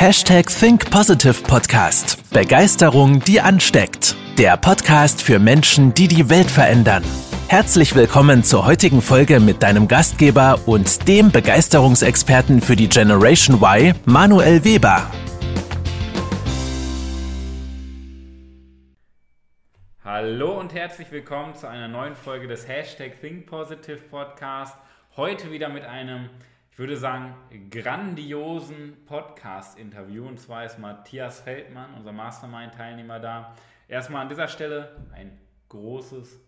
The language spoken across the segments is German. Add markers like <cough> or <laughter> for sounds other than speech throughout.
Hashtag Think Positive Podcast. Begeisterung, die ansteckt. Der Podcast für Menschen, die die Welt verändern. Herzlich willkommen zur heutigen Folge mit deinem Gastgeber und dem Begeisterungsexperten für die Generation Y, Manuel Weber. Hallo und herzlich willkommen zu einer neuen Folge des Hashtag Think Positive Podcast. Heute wieder mit einem ich würde sagen, grandiosen Podcast-Interview. Und zwar ist Matthias Feldmann, unser Mastermind-Teilnehmer, da. Erstmal an dieser Stelle ein großes,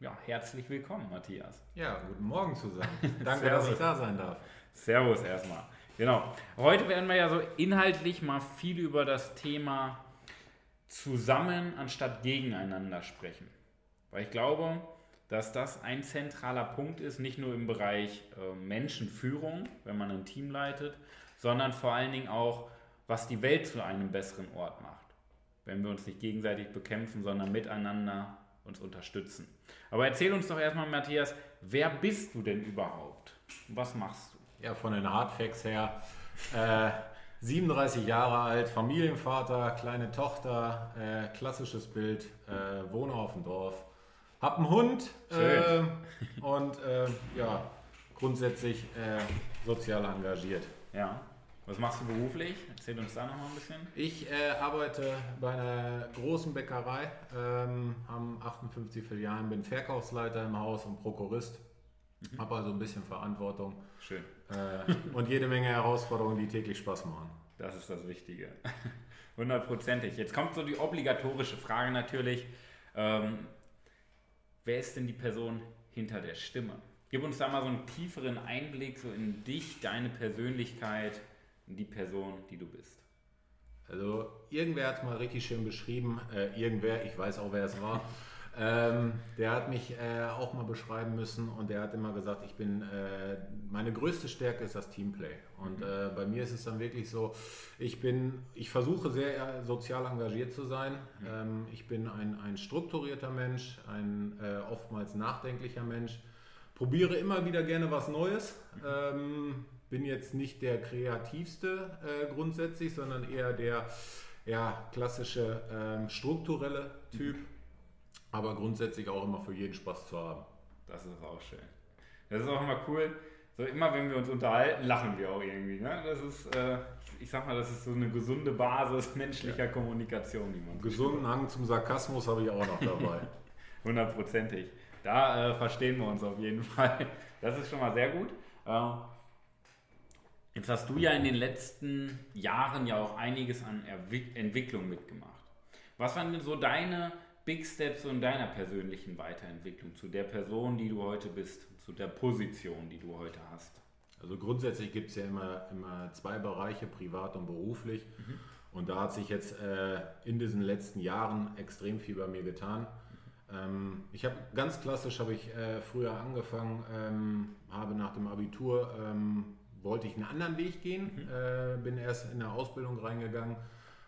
ja, herzlich willkommen, Matthias. Ja, guten Morgen zusammen. <laughs> Danke, dass ich da sein darf. Servus erstmal. Genau. Heute werden wir ja so inhaltlich mal viel über das Thema zusammen anstatt gegeneinander sprechen. Weil ich glaube, dass das ein zentraler Punkt ist, nicht nur im Bereich äh, Menschenführung, wenn man ein Team leitet, sondern vor allen Dingen auch, was die Welt zu einem besseren Ort macht. Wenn wir uns nicht gegenseitig bekämpfen, sondern miteinander uns unterstützen. Aber erzähl uns doch erstmal, Matthias, wer bist du denn überhaupt? Was machst du? Ja, von den Hardfacts her. Äh, 37 Jahre alt, Familienvater, kleine Tochter, äh, klassisches Bild, äh, wohne auf dem Dorf, hab einen Hund äh, und äh, ja, grundsätzlich äh, sozial engagiert. Ja. Was machst du beruflich? Erzähl uns da noch mal ein bisschen. Ich äh, arbeite bei einer großen Bäckerei, ähm, haben 58 Filialen, bin Verkaufsleiter im Haus und Prokurist. Mhm. Habe also ein bisschen Verantwortung. Schön. Äh, und jede Menge Herausforderungen, die täglich Spaß machen. Das ist das Wichtige. <laughs> Hundertprozentig. Jetzt kommt so die obligatorische Frage natürlich. Ähm, wer ist denn die Person hinter der Stimme? Gib uns da mal so einen tieferen Einblick so in dich, deine Persönlichkeit, in die Person, die du bist. Also irgendwer hat es mal richtig schön beschrieben, äh, irgendwer, ich weiß auch wer es war, ähm, der hat mich äh, auch mal beschreiben müssen und der hat immer gesagt, ich bin, äh, meine größte Stärke ist das Teamplay. Und mhm. äh, bei mir ist es dann wirklich so, ich bin, ich versuche sehr sozial engagiert zu sein. Mhm. Ähm, ich bin ein, ein strukturierter Mensch, ein äh, oftmals nachdenklicher Mensch, probiere immer wieder gerne was Neues. Mhm. Ähm, bin jetzt nicht der kreativste äh, grundsätzlich, sondern eher der ja, klassische ähm, strukturelle Typ. Aber grundsätzlich auch immer für jeden Spaß zu haben. Das ist auch schön. Das ist auch immer cool. So immer, wenn wir uns unterhalten, lachen wir auch irgendwie. Ne? Das ist, äh, ich sag mal, das ist so eine gesunde Basis menschlicher ja. Kommunikation, die man. Gesunden Hang zum Sarkasmus habe ich auch noch dabei. <laughs> Hundertprozentig. Da äh, verstehen wir uns auf jeden Fall. Das ist schon mal sehr gut. Äh, jetzt hast du ja in den letzten Jahren ja auch einiges an Erwick Entwicklung mitgemacht. Was waren denn so deine Big Steps in deiner persönlichen Weiterentwicklung zu der Person, die du heute bist, zu der Position, die du heute hast? Also grundsätzlich gibt es ja immer, immer zwei Bereiche, privat und beruflich. Mhm. Und da hat sich jetzt äh, in diesen letzten Jahren extrem viel bei mir getan. Ähm, ich habe ganz klassisch habe ich äh, früher angefangen, ähm, habe nach dem Abitur ähm, wollte ich einen anderen Weg gehen, mhm. äh, bin erst in der Ausbildung reingegangen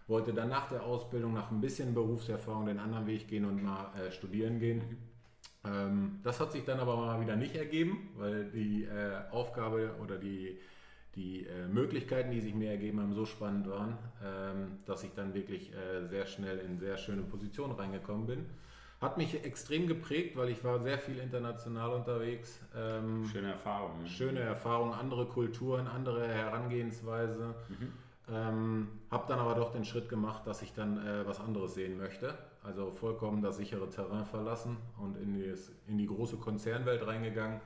wollte dann nach der Ausbildung, nach ein bisschen Berufserfahrung, den anderen Weg gehen und mal äh, studieren gehen. Ähm, das hat sich dann aber mal wieder nicht ergeben, weil die äh, Aufgabe oder die, die äh, Möglichkeiten, die sich mir ergeben haben, so spannend waren, ähm, dass ich dann wirklich äh, sehr schnell in sehr schöne Positionen reingekommen bin. Hat mich extrem geprägt, weil ich war sehr viel international unterwegs. Ähm, schöne Erfahrungen. Schöne Erfahrungen, andere Kulturen, andere Herangehensweise. Mhm. Ähm, habe dann aber doch den Schritt gemacht, dass ich dann äh, was anderes sehen möchte. Also vollkommen das sichere Terrain verlassen und in die, in die große Konzernwelt reingegangen.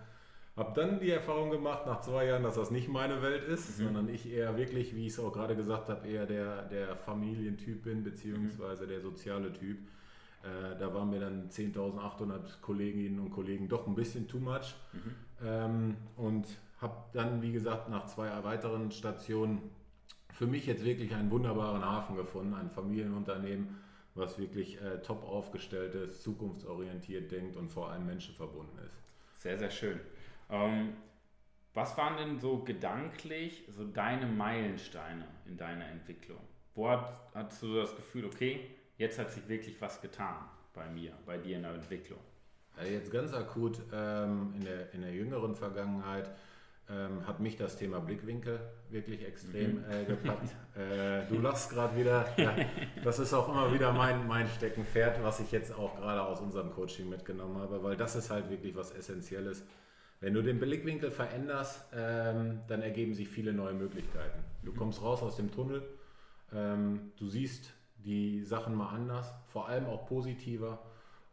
Habe dann die Erfahrung gemacht nach zwei Jahren, dass das nicht meine Welt ist, mhm. sondern ich eher wirklich, wie ich es auch gerade gesagt habe, eher der, der Familientyp bin, beziehungsweise mhm. der soziale Typ. Äh, da waren mir dann 10.800 Kolleginnen und Kollegen doch ein bisschen too much. Mhm. Ähm, und habe dann, wie gesagt, nach zwei weiteren Stationen für mich jetzt wirklich einen wunderbaren Hafen gefunden, ein Familienunternehmen, was wirklich äh, top aufgestellt ist, zukunftsorientiert denkt und vor allem menschenverbunden ist. Sehr, sehr schön. Ähm, was waren denn so gedanklich so deine Meilensteine in deiner Entwicklung? Wo hat, hast du das Gefühl, okay, jetzt hat sich wirklich was getan bei mir, bei dir in der Entwicklung? Jetzt ganz akut ähm, in, der, in der jüngeren Vergangenheit ähm, hat mich das Thema Blickwinkel wirklich extrem äh, gepackt. <laughs> äh, du lachst gerade wieder. Ja, das ist auch immer wieder mein, mein Steckenpferd, was ich jetzt auch gerade aus unserem Coaching mitgenommen habe, weil das ist halt wirklich was Essentielles. Wenn du den Blickwinkel veränderst, ähm, dann ergeben sich viele neue Möglichkeiten. Du kommst raus aus dem Tunnel, ähm, du siehst die Sachen mal anders, vor allem auch positiver.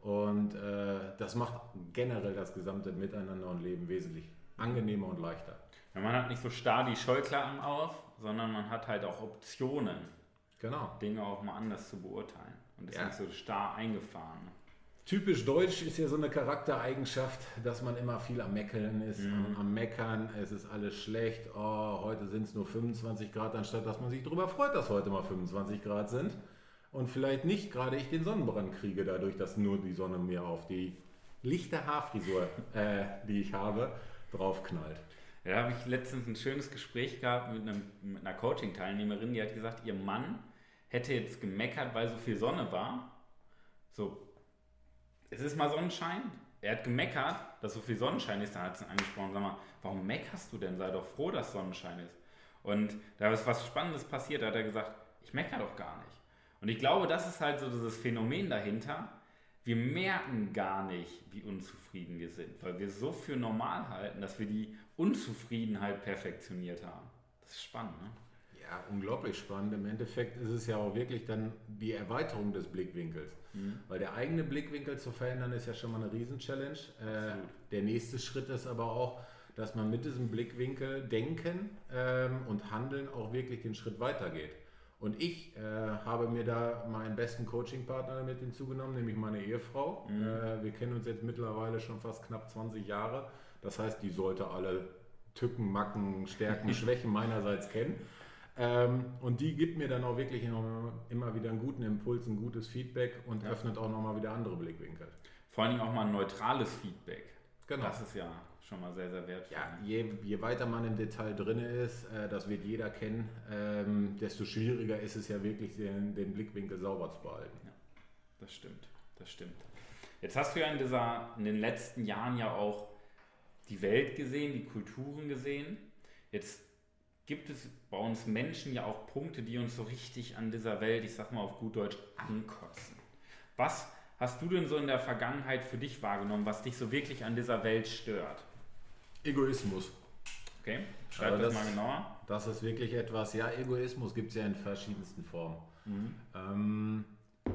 Und äh, das macht generell das gesamte Miteinander und Leben wesentlich angenehmer und leichter. Ja, man hat nicht so starr die Scheuklappen auf, sondern man hat halt auch Optionen, genau. Dinge auch mal anders zu beurteilen. Und ist ja. nicht so starr eingefahren. Typisch deutsch ist ja so eine Charaktereigenschaft, dass man immer viel am Meckeln ist, mhm. am, am, Meckern, es ist alles schlecht, oh, heute sind es nur 25 Grad, anstatt dass man sich darüber freut, dass heute mal 25 Grad sind. Und vielleicht nicht gerade ich den Sonnenbrand kriege, dadurch, dass nur die Sonne mir auf die lichte Haarfrisur, äh, die ich habe, draufknallt. Da habe ich letztens ein schönes Gespräch gehabt mit, einem, mit einer Coaching-Teilnehmerin, die hat gesagt, ihr Mann hätte jetzt gemeckert, weil so viel Sonne war. So, es ist mal Sonnenschein. Er hat gemeckert, dass so viel Sonnenschein ist. Da hat sie angesprochen, sag mal, warum meckerst du denn? Sei doch froh, dass Sonnenschein ist. Und da ist was Spannendes passiert. Da hat er gesagt, ich meckere doch gar nicht. Und ich glaube, das ist halt so dieses Phänomen dahinter wir merken gar nicht, wie unzufrieden wir sind, weil wir so für normal halten, dass wir die Unzufriedenheit perfektioniert haben. Das ist spannend, ne? Ja, unglaublich spannend. Im Endeffekt ist es ja auch wirklich dann die Erweiterung des Blickwinkels. Mhm. Weil der eigene Blickwinkel zu verändern ist ja schon mal eine Riesen-Challenge. Äh, der nächste Schritt ist aber auch, dass man mit diesem Blickwinkel denken ähm, und handeln auch wirklich den Schritt weitergeht. Und ich äh, habe mir da meinen besten Coaching-Partner mit hinzugenommen, nämlich meine Ehefrau. Mhm. Äh, wir kennen uns jetzt mittlerweile schon fast knapp 20 Jahre. Das heißt, die sollte alle Tücken, Macken, Stärken, <laughs> Schwächen meinerseits kennen. Ähm, und die gibt mir dann auch wirklich immer wieder einen guten Impuls, ein gutes Feedback und ja. öffnet auch nochmal wieder andere Blickwinkel. Vor allen Dingen auch mal ein neutrales Feedback. Genau. Das ist ja schon mal sehr, sehr wertvoll. Ja, je, je weiter man im Detail drin ist, äh, das wird jeder kennen, ähm, desto schwieriger ist es ja wirklich, den, den Blickwinkel sauber zu behalten. Ja, das stimmt, das stimmt. Jetzt hast du ja in, dieser, in den letzten Jahren ja auch die Welt gesehen, die Kulturen gesehen. Jetzt gibt es bei uns Menschen ja auch Punkte, die uns so richtig an dieser Welt, ich sag mal auf gut Deutsch, ankotzen. Was hast du denn so in der Vergangenheit für dich wahrgenommen, was dich so wirklich an dieser Welt stört? Egoismus. Okay, schreib das, das, mal genauer. Das ist wirklich etwas, ja, Egoismus gibt es ja in verschiedensten Formen. Mhm. Ähm,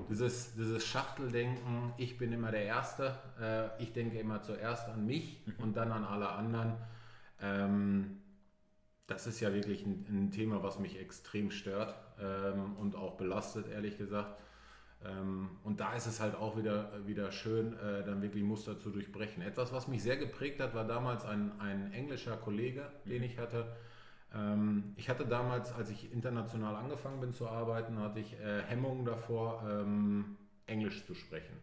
dieses, dieses Schachteldenken, ich bin immer der Erste, äh, ich denke immer zuerst an mich mhm. und dann an alle anderen. Ähm, das ist ja wirklich ein, ein, Thema, was mich extrem stört ähm, und auch belastet, ehrlich gesagt. Ähm, und da ist es halt auch wieder, wieder schön, äh, dann wirklich Muster zu durchbrechen. Etwas, was mich sehr geprägt hat, war damals ein, ein englischer Kollege, den ich hatte. Ähm, ich hatte damals, als ich international angefangen bin zu arbeiten, hatte ich äh, Hemmungen davor, ähm, Englisch zu sprechen.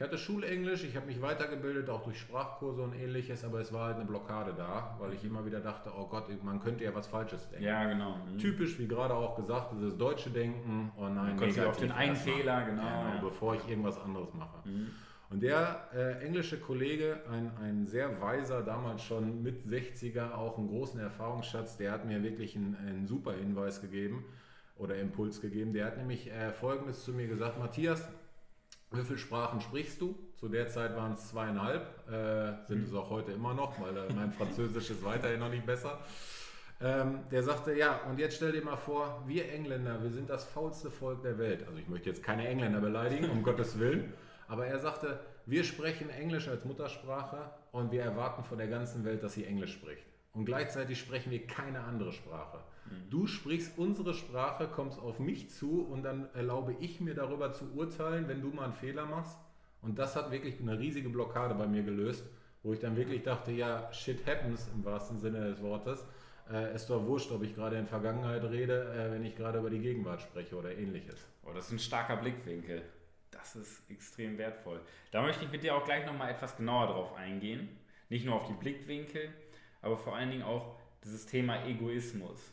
Ich hatte Schulenglisch, ich habe mich weitergebildet, auch durch Sprachkurse und ähnliches, aber es war halt eine Blockade da, weil ich immer wieder dachte, oh Gott, man könnte ja was Falsches denken. Ja, genau. Mhm. Typisch, wie gerade auch gesagt, dieses deutsche Denken, oh nein, negativ auf den einen Fehler, genau. genau ja. Bevor ich irgendwas anderes mache. Mhm. Und der äh, englische Kollege, ein, ein sehr weiser, damals schon mit 60er, auch einen großen Erfahrungsschatz, der hat mir wirklich einen, einen super Hinweis gegeben oder Impuls gegeben. Der hat nämlich äh, Folgendes zu mir gesagt, Matthias, wie viele Sprachen sprichst du? Zu der Zeit waren es zweieinhalb, äh, sind mhm. es auch heute immer noch, weil äh, mein Französisch ist weiterhin noch nicht besser. Ähm, der sagte, ja, und jetzt stell dir mal vor, wir Engländer, wir sind das faulste Volk der Welt. Also ich möchte jetzt keine Engländer beleidigen, um <laughs> Gottes Willen. Aber er sagte, wir sprechen Englisch als Muttersprache und wir erwarten von der ganzen Welt, dass sie Englisch spricht. Und gleichzeitig sprechen wir keine andere Sprache. Du sprichst unsere Sprache, kommst auf mich zu und dann erlaube ich mir darüber zu urteilen, wenn du mal einen Fehler machst. Und das hat wirklich eine riesige Blockade bei mir gelöst, wo ich dann wirklich dachte, ja, shit happens im wahrsten Sinne des Wortes. Äh, ist doch wurscht, ob ich gerade in Vergangenheit rede, äh, wenn ich gerade über die Gegenwart spreche oder ähnliches. Oh, das ist ein starker Blickwinkel. Das ist extrem wertvoll. Da möchte ich mit dir auch gleich nochmal etwas genauer drauf eingehen. Nicht nur auf die Blickwinkel, aber vor allen Dingen auch dieses Thema Egoismus.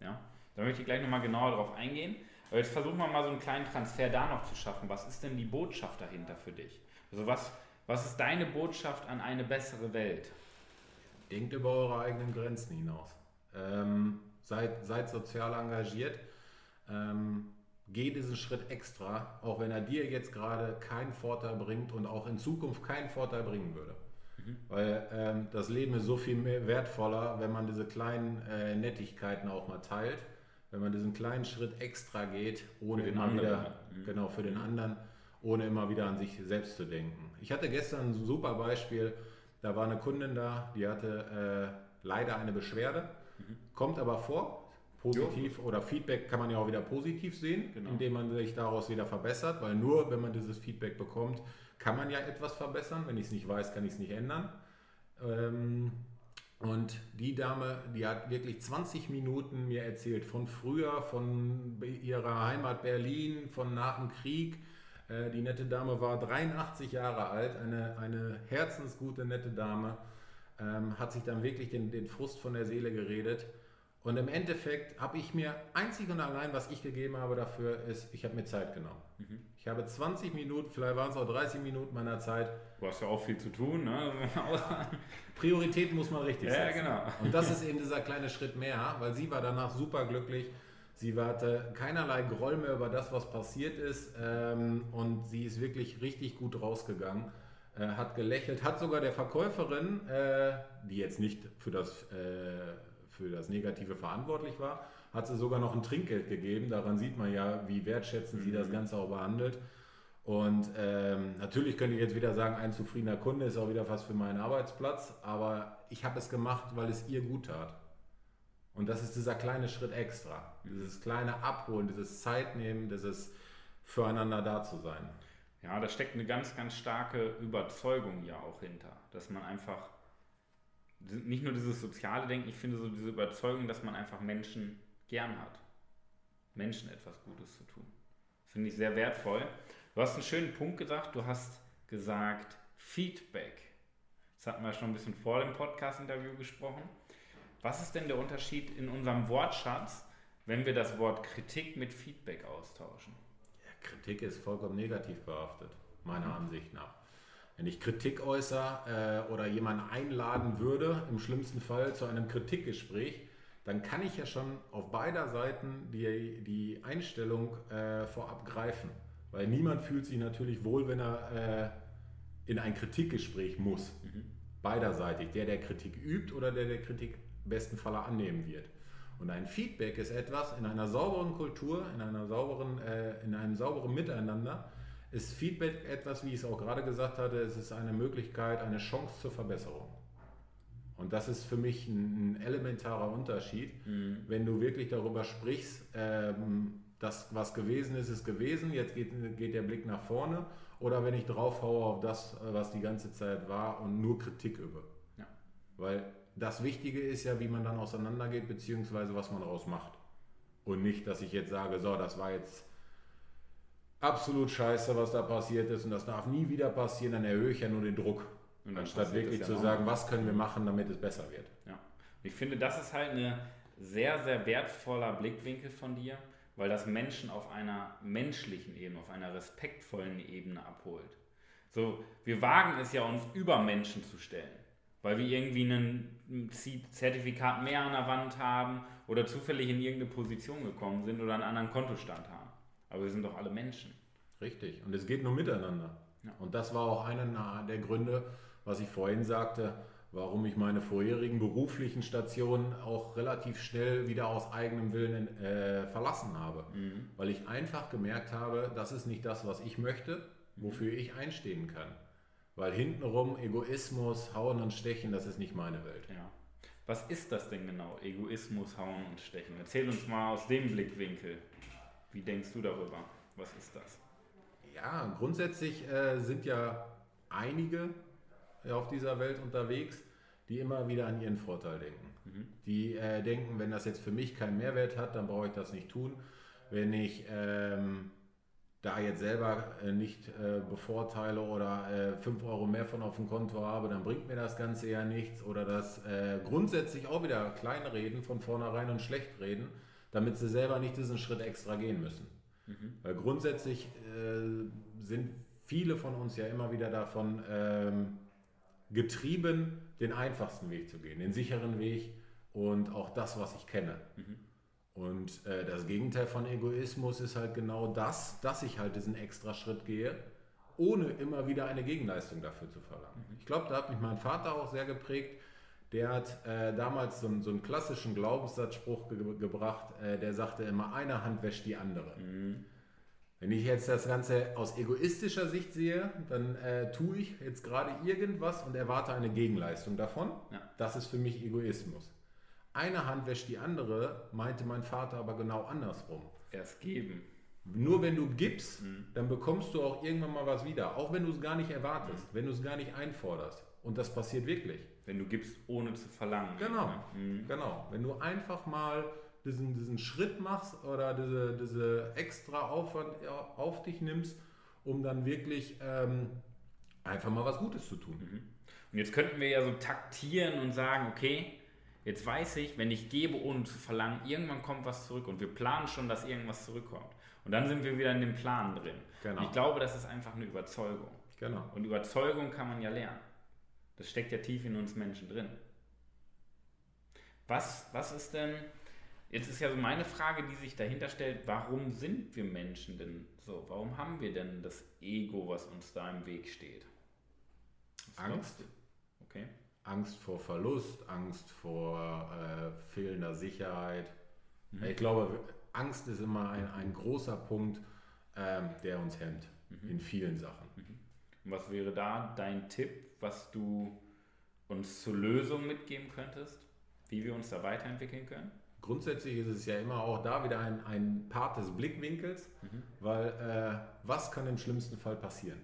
Ja? Da möchte ich gleich nochmal genauer darauf eingehen. Aber jetzt versuchen wir mal so einen kleinen Transfer da noch zu schaffen. Was ist denn die Botschaft dahinter für dich? Also was, was ist deine Botschaft an eine bessere Welt? denkt über eure eigenen Grenzen hinaus. Ähm, seid, seid sozial engagiert. Ähm, geh diesen Schritt extra, auch wenn er dir jetzt gerade keinen Vorteil bringt und auch in Zukunft keinen Vorteil bringen würde. Mhm. Weil ähm, das Leben ist so viel mehr wertvoller, wenn man diese kleinen äh, Nettigkeiten auch mal teilt, wenn man diesen kleinen Schritt extra geht, ohne immer anderen. wieder, mhm. genau, für den anderen, ohne immer wieder an sich selbst zu denken. Ich hatte gestern ein super Beispiel, da war eine Kundin da, die hatte äh, leider eine Beschwerde, mhm. kommt aber vor, positiv jo. oder Feedback kann man ja auch wieder positiv sehen, genau. indem man sich daraus wieder verbessert, weil nur wenn man dieses Feedback bekommt, kann man ja etwas verbessern. Wenn ich es nicht weiß, kann ich es nicht ändern. Ähm, und die Dame, die hat wirklich 20 Minuten mir erzählt von früher, von ihrer Heimat Berlin, von nach dem Krieg. Äh, die nette Dame war 83 Jahre alt, eine, eine herzensgute, nette Dame, ähm, hat sich dann wirklich den, den Frust von der Seele geredet. Und im Endeffekt habe ich mir einzig und allein, was ich gegeben habe dafür, ist, ich habe mir Zeit genommen. Mhm. Ich habe 20 Minuten, vielleicht waren es auch 30 Minuten meiner Zeit. Du hast ja auch viel zu tun. Ne? <laughs> Prioritäten muss man richtig setzen. Ja, genau. Und das ist eben dieser kleine Schritt mehr, weil sie war danach super glücklich. Sie hatte keinerlei Groll mehr über das, was passiert ist. Ähm, und sie ist wirklich richtig gut rausgegangen. Äh, hat gelächelt, hat sogar der Verkäuferin, äh, die jetzt nicht für das äh, für das Negative verantwortlich war, hat sie sogar noch ein Trinkgeld gegeben. Daran sieht man ja, wie wertschätzend sie das mhm. Ganze auch behandelt. Und ähm, natürlich könnte ich jetzt wieder sagen, ein zufriedener Kunde ist auch wieder fast für meinen Arbeitsplatz, aber ich habe es gemacht, weil es ihr gut tat. Und das ist dieser kleine Schritt extra. Dieses kleine Abholen, dieses Zeitnehmen, dieses Füreinander da zu sein. Ja, da steckt eine ganz, ganz starke Überzeugung ja auch hinter, dass man einfach nicht nur dieses soziale Denken, ich finde so diese Überzeugung, dass man einfach Menschen gern hat. Menschen etwas Gutes zu tun. Finde ich sehr wertvoll. Du hast einen schönen Punkt gesagt. Du hast gesagt Feedback. Das hatten wir schon ein bisschen vor dem Podcast-Interview gesprochen. Was ist denn der Unterschied in unserem Wortschatz, wenn wir das Wort Kritik mit Feedback austauschen? Ja, Kritik ist vollkommen negativ behaftet, meiner mhm. Ansicht nach. Wenn ich Kritik äußere äh, oder jemanden einladen würde, im schlimmsten Fall zu einem Kritikgespräch, dann kann ich ja schon auf beider Seiten die, die Einstellung äh, vorab greifen. Weil niemand fühlt sich natürlich wohl, wenn er äh, in ein Kritikgespräch muss. Mhm. Beiderseitig. Der, der Kritik übt oder der, der Kritik besten Falle annehmen wird. Und ein Feedback ist etwas in einer sauberen Kultur, in, einer sauberen, äh, in einem sauberen Miteinander, ist Feedback etwas, wie ich es auch gerade gesagt hatte, es ist eine Möglichkeit, eine Chance zur Verbesserung. Und das ist für mich ein, elementarer Unterschied, mhm. wenn du wirklich darüber sprichst, ähm, das, was gewesen ist, ist gewesen, jetzt geht, geht der Blick nach vorne, oder wenn ich draufhaue auf das, was die ganze Zeit war und nur Kritik übe. Ja. Weil das Wichtige ist ja, wie man dann auseinandergeht, beziehungsweise was man daraus macht. Und nicht, dass ich jetzt sage, so, das war jetzt absolut scheiße, was da passiert ist und das darf nie wieder passieren, dann erhöhe ich ja nur den Druck. Anstatt wirklich zu sagen, was können wir machen, damit es besser wird. Ja. Ich finde, das ist halt ein sehr, sehr wertvoller Blickwinkel von dir, weil das Menschen auf einer menschlichen Ebene, auf einer respektvollen Ebene abholt. So, wir wagen es ja, uns über Menschen zu stellen, weil wir irgendwie ein Zertifikat mehr an der Wand haben oder zufällig in irgendeine Position gekommen sind oder einen anderen Kontostand haben. Aber wir sind doch alle Menschen. Richtig. Und es geht nur miteinander. Ja. Und das war auch einer der Gründe, was ich vorhin sagte, warum ich meine vorherigen beruflichen Stationen auch relativ schnell wieder aus eigenem Willen äh, verlassen habe. Mhm. Weil ich einfach gemerkt habe, das ist nicht das, was ich möchte, wofür ich einstehen kann. Weil hintenrum Egoismus, Hauen und Stechen, das ist nicht meine Welt. Ja. Was ist das denn genau? Egoismus, Hauen und Stechen? Erzähl uns mal aus dem Blickwinkel. Wie denkst du darüber? Was ist das? Ja, grundsätzlich äh, sind ja einige auf dieser Welt unterwegs, die immer wieder an ihren Vorteil denken. Mhm. Die äh, denken, wenn das jetzt für mich keinen Mehrwert hat, dann brauche ich das nicht tun. Wenn ich ähm, da jetzt selber äh, nicht äh, bevorteile oder 5 äh, Euro mehr von auf dem Konto habe, dann bringt mir das Ganze ja nichts. Oder das äh, grundsätzlich auch wieder kleinreden von vornherein und schlecht reden damit sie selber nicht diesen Schritt extra gehen müssen. Mhm. Weil grundsätzlich äh, sind viele von uns ja immer wieder davon ähm, getrieben, den einfachsten Weg zu gehen, den sicheren Weg und auch das, was ich kenne. Mhm. Und äh, das Gegenteil von Egoismus ist halt genau das, dass ich halt diesen extra Schritt gehe, ohne immer wieder eine Gegenleistung dafür zu verlangen. Mhm. Ich glaube, da hat mich mein Vater auch sehr geprägt. Der hat äh, damals so, so, einen klassischen Glaubenssatzspruch ge gebracht, äh, der sagte immer, eine Hand wäscht die andere. Mhm. Wenn ich jetzt das Ganze aus egoistischer Sicht sehe, dann äh, tue ich jetzt gerade irgendwas und erwarte eine Gegenleistung davon. Ja. Das ist für mich Egoismus. Eine Hand wäscht die andere, meinte mein Vater aber genau andersrum. Erst geben. Nur wenn du gibst, mhm. dann bekommst du auch irgendwann mal was wieder. Auch wenn du es gar nicht erwartest, mhm. wenn du es gar nicht einforderst. Und das passiert wirklich. Wenn du gibst, ohne zu verlangen. Genau, mhm. genau. Wenn du einfach mal diesen, diesen Schritt machst oder diese, diese extra Aufwand auf dich nimmst, um dann wirklich ähm, einfach mal was Gutes zu tun. Mhm. Und jetzt könnten wir ja so taktieren und sagen, okay, jetzt weiß ich, wenn ich gebe, ohne zu verlangen, irgendwann kommt was zurück und wir planen schon, dass irgendwas zurückkommt. Und dann sind wir wieder in dem Plan drin. Genau. ich glaube, das ist einfach eine Überzeugung. Genau. Und Überzeugung kann man ja lernen. Das steckt ja tief in uns Menschen drin. Was, was ist denn, jetzt ist ja so meine Frage, die sich dahinter stellt, warum sind wir Menschen denn so? Warum haben wir denn das Ego, was uns da im Weg steht? Was Angst. Okay. Angst vor Verlust, Angst vor äh, fehlender Sicherheit. Mhm. Ich glaube, Angst ist immer ein, ein großer Punkt, ähm, der uns hemmt mhm. in vielen Sachen. Was wäre da dein Tipp, was du uns zur Lösung mitgeben könntest, wie wir uns da weiterentwickeln können? Grundsätzlich ist es ja immer auch da wieder ein, ein Part des Blickwinkels, mhm. weil äh, was kann im schlimmsten Fall passieren?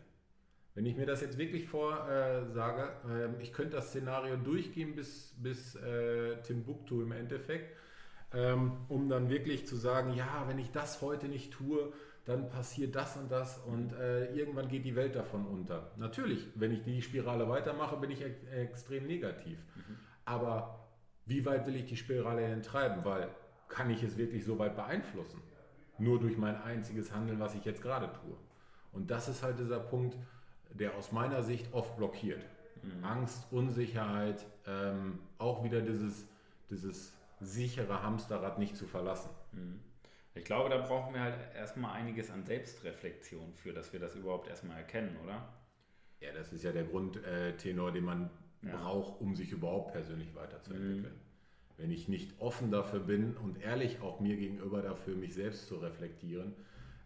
Wenn ich mir das jetzt wirklich vorsage, äh, äh, ich könnte das Szenario durchgehen bis, bis äh, Timbuktu im Endeffekt, ähm, um dann wirklich zu sagen, ja, wenn ich das heute nicht tue, dann passiert das und das und äh, irgendwann geht die Welt davon unter. Natürlich, wenn ich die Spirale weitermache, bin ich e extrem negativ. Mhm. Aber wie weit will ich die Spirale denn treiben? Weil kann ich es wirklich so weit beeinflussen? Nur durch mein einziges Handeln, was ich jetzt gerade tue. Und das ist halt dieser Punkt, der aus meiner Sicht oft blockiert. Mhm. Angst, Unsicherheit, ähm, auch wieder dieses, dieses sichere Hamsterrad nicht zu verlassen. Mhm. Ich glaube, da brauchen wir halt erstmal einiges an Selbstreflexion für, dass wir das überhaupt erstmal erkennen, oder? Ja, das ist ja der Grundtenor, den man ja. braucht, um sich überhaupt persönlich weiterzuentwickeln. Mhm. Wenn ich nicht offen dafür bin und ehrlich auch mir gegenüber dafür, mich selbst zu reflektieren,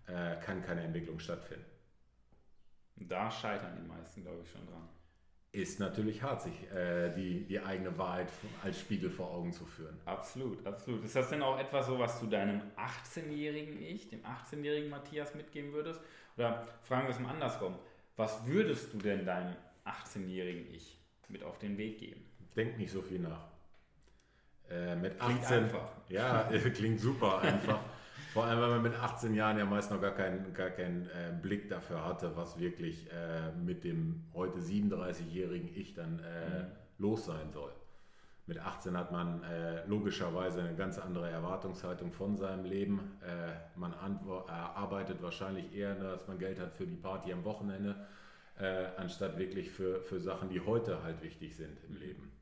äh, kann keine Entwicklung stattfinden. Da scheitern die meisten, glaube ich, schon dran. Ist natürlich hart, sich äh, die, die eigene Wahrheit als Spiegel vor Augen zu führen. Absolut, absolut. Ist das denn auch etwas so, was du deinem 18-jährigen Ich, dem 18-jährigen Matthias mitgeben würdest? Oder fragen wir es mal andersrum. Was würdest du denn deinem 18-jährigen Ich mit auf den Weg geben? Denk nicht so viel nach. Äh, mit 18, klingt einfach. Ja, <laughs> klingt super einfach. Vor allem, weil man mit 18 Jahren ja meist noch gar keinen, gar keinen äh, Blick dafür hatte, was wirklich äh, mit dem heute 37-jährigen Ich dann äh, mhm. los sein soll. Mit 18 hat man äh, logischerweise eine ganz andere Erwartungshaltung von seinem Leben. Äh, man äh, arbeitet wahrscheinlich eher, dass man Geld hat für die Party am Wochenende, anstatt wirklich für, für Sachen, die heute halt wichtig sind im Leben.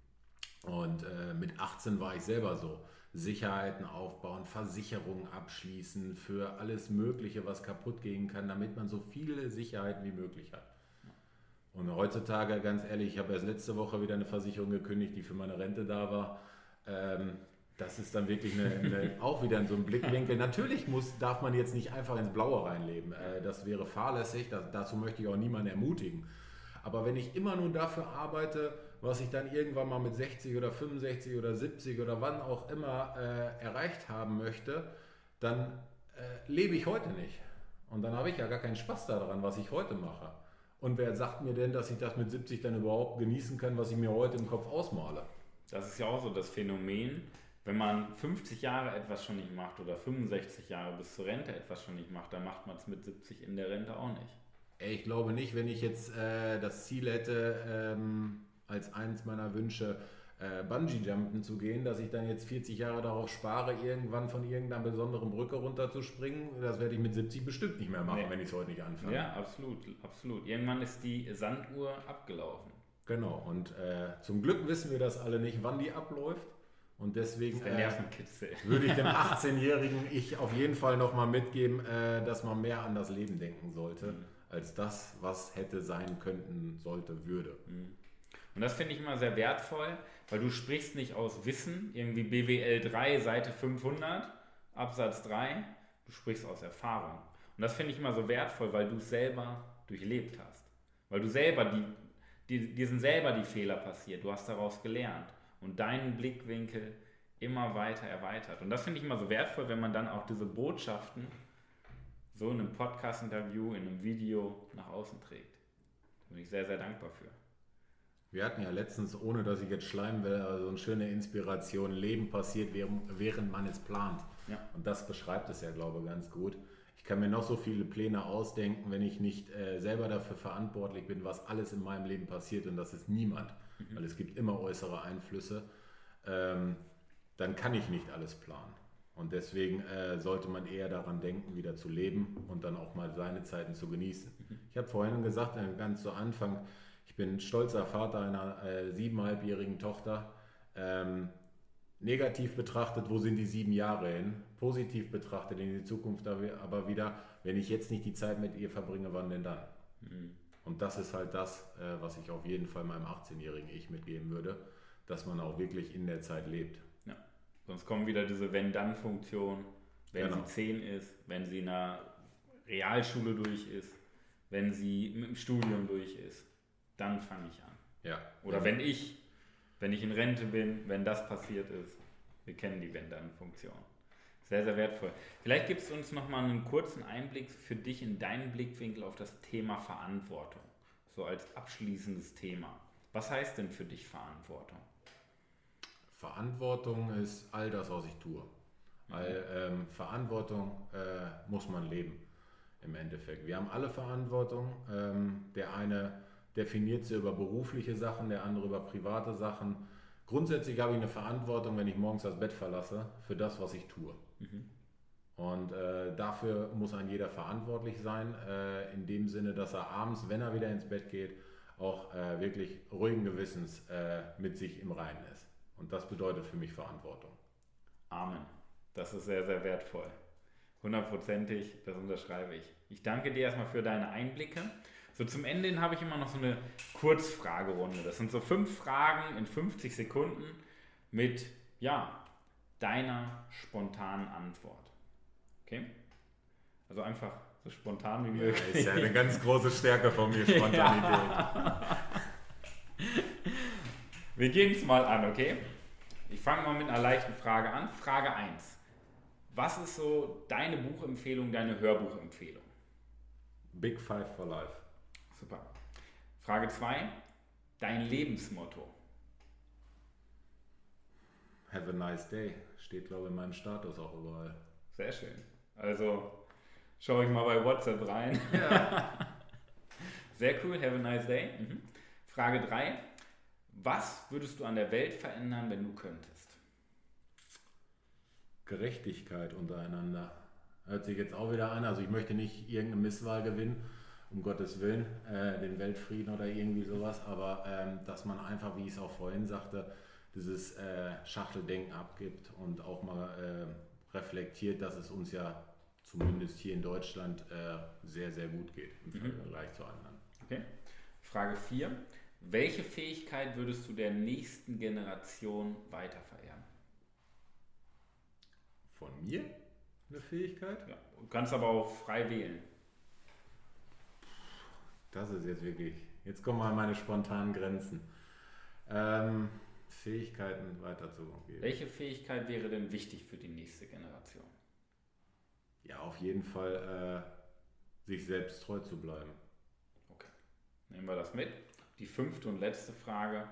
Und mit 18 war ich selber so Sicherheiten aufbauen, Versicherungen abschließen für alles Mögliche, was kaputt gehen kann, damit man so viele Sicherheiten wie möglich hat. Und heutzutage, ganz ehrlich, ich habe erst letzte Woche wieder eine Versicherung gekündigt, die für meine Rente da war. Ähm, das ist dann wirklich eine, eine, <laughs> auch wieder in so einem Blickwinkel. Natürlich muss, darf man jetzt nicht einfach ins Blaue reinleben. Äh, das wäre fahrlässig, das, dazu möchte ich auch niemanden ermutigen. Aber wenn ich immer nur dafür arbeite, was ich dann irgendwann mal mit 60 oder 65 oder 70 oder wann auch immer äh, erreicht haben möchte, dann äh, lebe ich heute nicht. Und dann habe ich ja gar keinen Spaß daran, was ich heute mache. Und wer sagt mir denn, dass ich das mit 70 dann überhaupt genießen kann, was ich mir heute im Kopf ausmale? Das ist ja auch so das Phänomen, wenn man 50 Jahre etwas schon nicht macht oder 65 Jahre bis zur Rente etwas schon nicht macht, dann macht man es mit 70 in der Rente auch nicht. Ich glaube nicht, wenn ich jetzt äh, das Ziel hätte, ähm, als eines meiner Wünsche, äh, Bungee-Jumpen zu gehen, dass ich dann jetzt 40 Jahre darauf spare, irgendwann von irgendeiner besonderen Brücke runterzuspringen. Das werde ich mit 70 bestimmt nicht mehr machen, nee. wenn ich es heute nicht anfange. Ja, absolut, absolut. Irgendwann ist die Sanduhr abgelaufen. Genau, und äh, zum Glück wissen wir das alle nicht, wann die abläuft. Und deswegen äh, würde ich dem <laughs> 18-jährigen Ich auf jeden Fall nochmal mitgeben, äh, dass man mehr an das Leben denken sollte, mhm. als das, was hätte sein könnten, sollte, würde. Mhm. Und das finde ich immer sehr wertvoll, weil du sprichst nicht aus Wissen, irgendwie BWL 3, Seite 500, Absatz 3, du sprichst aus Erfahrung. Und das finde ich immer so wertvoll, weil du es selber durchlebt hast. Weil du selber, die, die, dir sind selber die Fehler passiert, du hast daraus gelernt und deinen Blickwinkel immer weiter erweitert. Und das finde ich immer so wertvoll, wenn man dann auch diese Botschaften so in einem Podcast-Interview, in einem Video nach außen trägt. Da bin ich sehr, sehr dankbar für. Wir hatten ja letztens, ohne dass ich jetzt schleimen will, so eine schöne Inspiration, Leben passiert, während man es plant. Ja. Und das beschreibt es ja, glaube ich, ganz gut. Ich kann mir noch so viele Pläne ausdenken, wenn ich nicht äh, selber dafür verantwortlich bin, was alles in meinem Leben passiert und das ist niemand, mhm. weil es gibt immer äußere Einflüsse, ähm, dann kann ich nicht alles planen. Und deswegen äh, sollte man eher daran denken, wieder zu leben und dann auch mal seine Zeiten zu genießen. Mhm. Ich habe vorhin gesagt, äh, ganz zu Anfang, ich bin stolzer Vater einer äh, siebeneinhalbjährigen Tochter. Ähm, negativ betrachtet, wo sind die sieben Jahre hin? Positiv betrachtet in die Zukunft aber wieder, wenn ich jetzt nicht die Zeit mit ihr verbringe, wann denn dann? Mhm. Und das ist halt das, äh, was ich auf jeden Fall meinem 18-jährigen Ich mitgeben würde, dass man auch wirklich in der Zeit lebt. Ja. Sonst kommen wieder diese Wenn-Dann-Funktion, wenn genau. sie 10 ist, wenn sie in einer Realschule durch ist, wenn sie mit dem Studium durch ist dann fange ich an. Ja. Oder wenn ich, wenn ich in Rente bin, wenn das passiert ist. Wir kennen die Wenn-Dann-Funktion. Sehr, sehr wertvoll. Vielleicht gibst du uns nochmal einen kurzen Einblick für dich in deinen Blickwinkel auf das Thema Verantwortung. So als abschließendes Thema. Was heißt denn für dich Verantwortung? Verantwortung ist all das, was ich tue. Weil ähm, Verantwortung äh, muss man leben im Endeffekt. Wir haben alle Verantwortung. Ähm, der eine definiert sie über berufliche Sachen, der andere über private Sachen. Grundsätzlich habe ich eine Verantwortung, wenn ich morgens das Bett verlasse, für das, was ich tue. Mhm. Und äh, dafür muss ein jeder verantwortlich sein, äh, in dem Sinne, dass er abends, wenn er wieder ins Bett geht, auch äh, wirklich ruhigen Gewissens äh, mit sich im Reinen ist. Und das bedeutet für mich Verantwortung. Amen. Das ist sehr, sehr wertvoll. Hundertprozentig, das unterschreibe ich. Ich danke dir erstmal für deine Einblicke. So zum Ende hin habe ich immer noch so eine Kurzfragerunde. Das sind so fünf Fragen in 50 Sekunden mit, ja, deiner spontanen Antwort. Okay? Also einfach so spontan wie möglich. Ja, ist ja eine ganz große Stärke von mir, <laughs> Spontanität. Ja. Wir gehen es mal an, okay? Ich fange mal mit einer leichten Frage an. Frage 1. Was ist so deine Buchempfehlung, deine Hörbuchempfehlung? Big Five for Life. Super. Frage 2. Dein Lebensmotto. Have a nice day. Steht, glaube ich, in meinem Status auch überall. Sehr schön. Also schaue ich mal bei WhatsApp rein. Ja. <laughs> Sehr cool. Have a nice day. Mhm. Frage 3. Was würdest du an der Welt verändern, wenn du könntest? Gerechtigkeit untereinander. Hört sich jetzt auch wieder an. Also ich möchte nicht irgendeine Misswahl gewinnen um Gottes Willen, äh, den Weltfrieden oder irgendwie sowas, aber ähm, dass man einfach, wie ich es auch vorhin sagte, dieses äh, Schachteldenken abgibt und auch mal äh, reflektiert, dass es uns ja zumindest hier in Deutschland äh, sehr, sehr gut geht im mhm. Vergleich zu anderen. Okay. Frage 4. Welche Fähigkeit würdest du der nächsten Generation weiterverehren? Von mir eine Fähigkeit? Ja, du kannst aber auch frei wählen. Das ist jetzt wirklich. Jetzt kommen mal meine spontanen Grenzen. Ähm, Fähigkeiten weiterzugeben. Welche Fähigkeit wäre denn wichtig für die nächste Generation? Ja, auf jeden Fall äh, sich selbst treu zu bleiben. Okay. Nehmen wir das mit. Die fünfte und letzte Frage.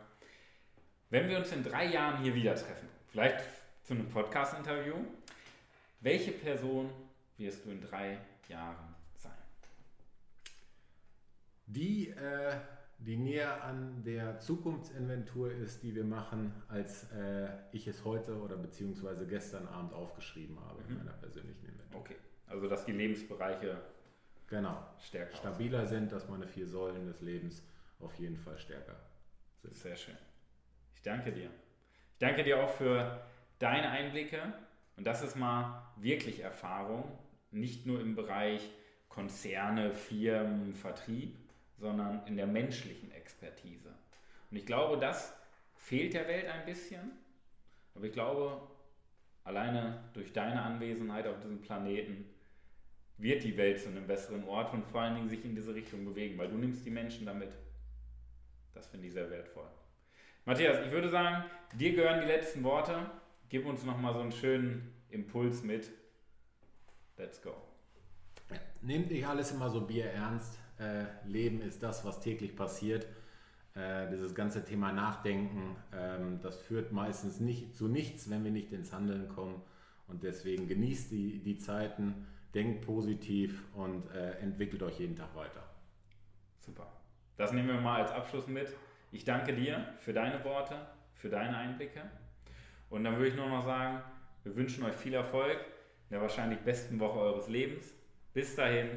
Wenn wir uns in drei Jahren hier wieder treffen, vielleicht zu einem Podcast-Interview, welche Person wirst du in drei Jahren die, äh, die näher an der Zukunftsinventur ist, die wir machen, als äh, ich es heute oder beziehungsweise gestern Abend aufgeschrieben habe mhm. in meiner persönlichen Inventur. Okay, also dass die Lebensbereiche genau. stärker stabiler aussehen. sind, dass meine vier Säulen des Lebens auf jeden Fall stärker sind. Sehr schön. Ich danke dir. Ich danke dir auch für deine Einblicke. Und das ist mal wirklich Erfahrung, nicht nur im Bereich Konzerne, Firmen, Vertrieb, sondern in der menschlichen Expertise. Und ich glaube, das fehlt der Welt ein bisschen. Aber ich glaube, alleine durch deine Anwesenheit auf diesem Planeten wird die Welt zu einem besseren Ort und vor allen Dingen sich in diese Richtung bewegen, weil du nimmst die Menschen damit. Das finde ich sehr wertvoll. Matthias, ich würde sagen, dir gehören die letzten Worte. Gib uns nochmal so einen schönen Impuls mit. Let's go. Nehmt nicht alles immer so bierernst. Äh, Leben ist das, was täglich passiert. Äh, dieses ganze Thema Nachdenken, ähm, das führt meistens nicht zu nichts, wenn wir nicht ins Handeln kommen. Und deswegen genießt die, die Zeiten, denkt positiv und äh, entwickelt euch jeden Tag weiter. Super. Das nehmen wir mal als Abschluss mit. Ich danke dir für deine Worte, für deine Einblicke. Und dann würde ich nur noch sagen, wir wünschen euch viel Erfolg in der wahrscheinlich besten Woche eures Lebens. Bis dahin,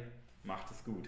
macht es gut.